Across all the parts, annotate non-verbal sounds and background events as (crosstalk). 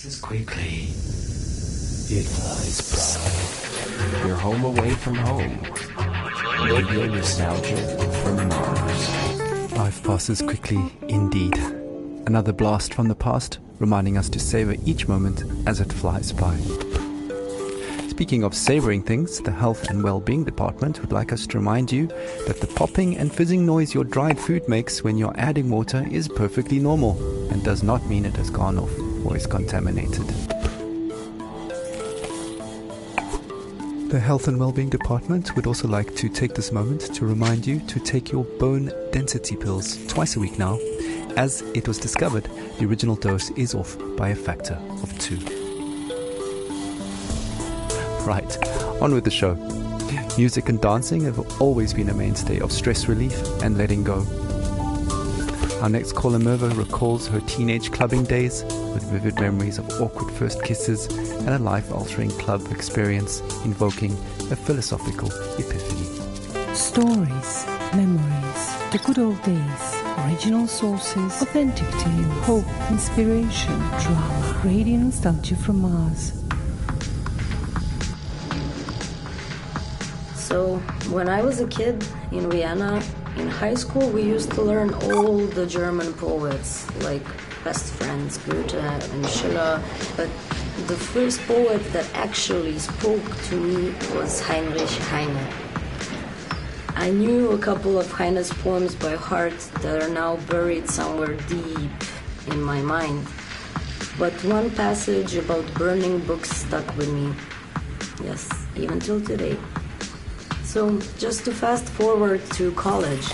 passes quickly. It flies by. You're home away from home. Radio nostalgia from Mars. Life passes quickly indeed. Another blast from the past, reminding us to savor each moment as it flies by. Speaking of savoring things, the Health and Well-being Department would like us to remind you that the popping and fizzing noise your dried food makes when you're adding water is perfectly normal and does not mean it has gone off or is contaminated. The Health and Wellbeing Department would also like to take this moment to remind you to take your bone density pills twice a week now, as it was discovered the original dose is off by a factor of two. Right, on with the show. Music and dancing have always been a mainstay of stress relief and letting go. Our next caller Merva recalls her teenage clubbing days with vivid memories of awkward first kisses and a life-altering club experience invoking a philosophical epiphany. Stories, memories, the good old days, original sources, authentic to you, hope, inspiration, drama, radio nostalgia from Mars. So, when I was a kid in Vienna, in high school, we used to learn all the German poets, like best friends Goethe and Schiller. But the first poet that actually spoke to me was Heinrich Heine. I knew a couple of Heine's poems by heart that are now buried somewhere deep in my mind. But one passage about burning books stuck with me. Yes, even till today. So, just to fast forward to college,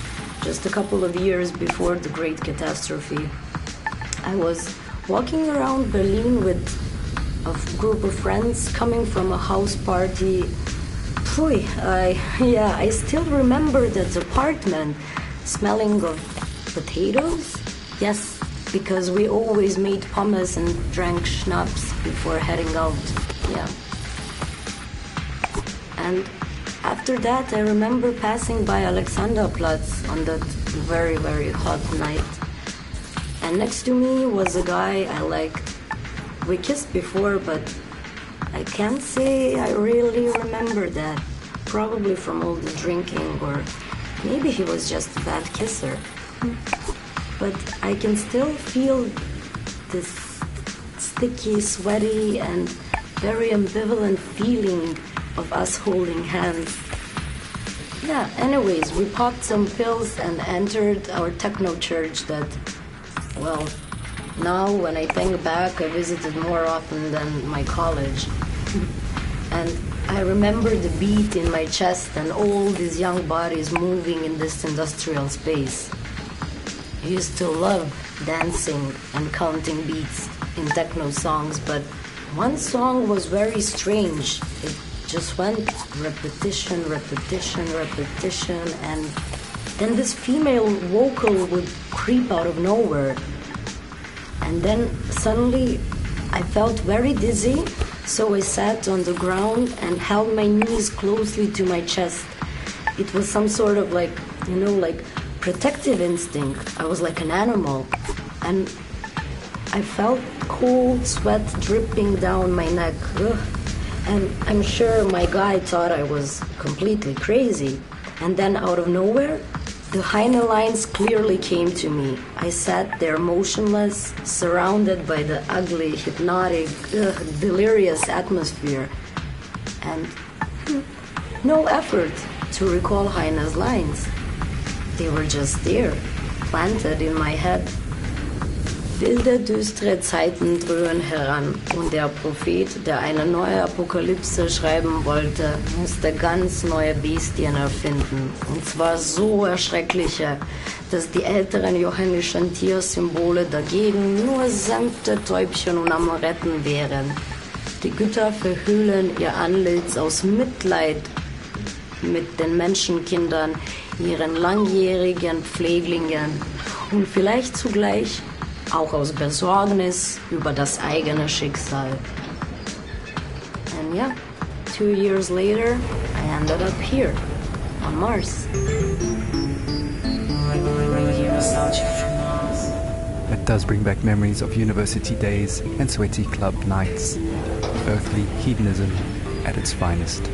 just a couple of years before the great catastrophe, I was walking around Berlin with a group of friends coming from a house party. Phew, I, (laughs) yeah, I still remember that apartment smelling of potatoes. Yes, because we always made pommes and drank schnapps before heading out. Yeah. And after that, I remember passing by Alexanderplatz on that very, very hot night. And next to me was a guy I liked. We kissed before, but I can't say I really remember that. Probably from all the drinking, or maybe he was just a bad kisser. But I can still feel this sticky, sweaty, and very ambivalent feeling of us holding hands. Yeah, anyways, we popped some pills and entered our techno church that, well, now when I think back, I visited more often than my college. and I remember the beat in my chest and all these young bodies moving in this industrial space. I used to love dancing and counting beats in techno songs, but one song was very strange. It just went repetition, repetition, repetition, and then this female vocal would creep out of nowhere. And then suddenly I felt very dizzy, so I sat on the ground and held my knees closely to my chest. It was some sort of like, you know, like protective instinct. I was like an animal. And I felt cold sweat dripping down my neck. Ugh. And I'm sure my guy thought I was completely crazy. And then out of nowhere, the Heine lines clearly came to me. I sat there motionless, surrounded by the ugly, hypnotic, ugh, delirious atmosphere. And hmm, no effort to recall Heine's lines. They were just there, planted in my head. Wilde, düstere Zeiten dröhnen heran und der Prophet, der eine neue Apokalypse schreiben wollte, musste ganz neue Bestien erfinden. Und zwar so erschreckliche, dass die älteren johannischen Tiersymbole dagegen nur sanfte Täubchen und Amoretten wären. Die Götter verhüllen ihr Antlitz aus Mitleid mit den Menschenkindern, ihren langjährigen Pfleglingen und vielleicht zugleich auch aus Besorgnis über das eigene Schicksal. And yeah, two years later, I ended up here, on Mars. A does bring back memories of university days and sweaty club nights. Earthly hedonism at its finest.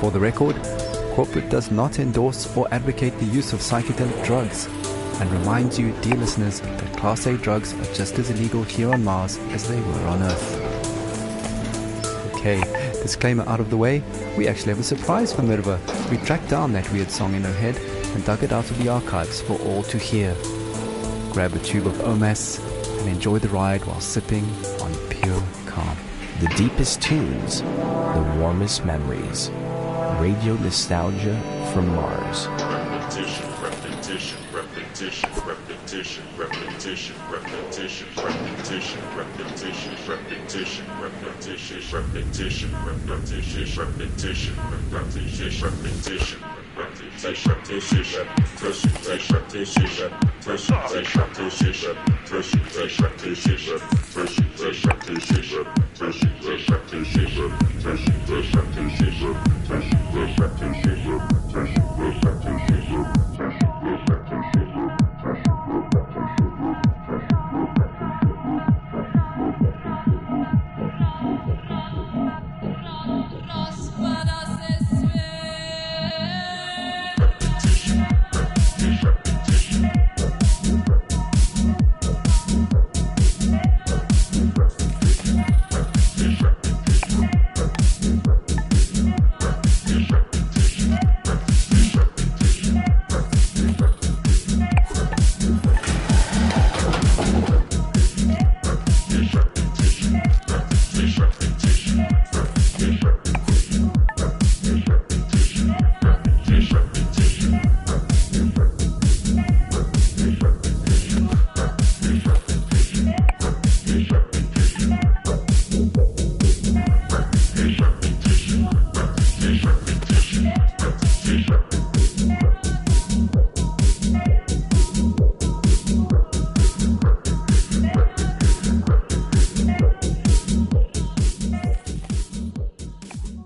For the record, corporate does not endorse or advocate the use of psychedelic drugs and reminds you, dear listeners, that Class A drugs are just as illegal here on Mars as they were on Earth. Okay, disclaimer out of the way, we actually have a surprise for Mirva. We tracked down that weird song in her head and dug it out of the archives for all to hear. Grab a tube of OMAS and enjoy the ride while sipping on pure calm. The deepest tunes, the warmest memories. Radio nostalgia from Mars. repetition, repetition, repetition, repetition, repetition, repetition, repetition, repetition, repetition, repetition, repetition, repetition, repetition, repetition, repetition, Rozpada Music.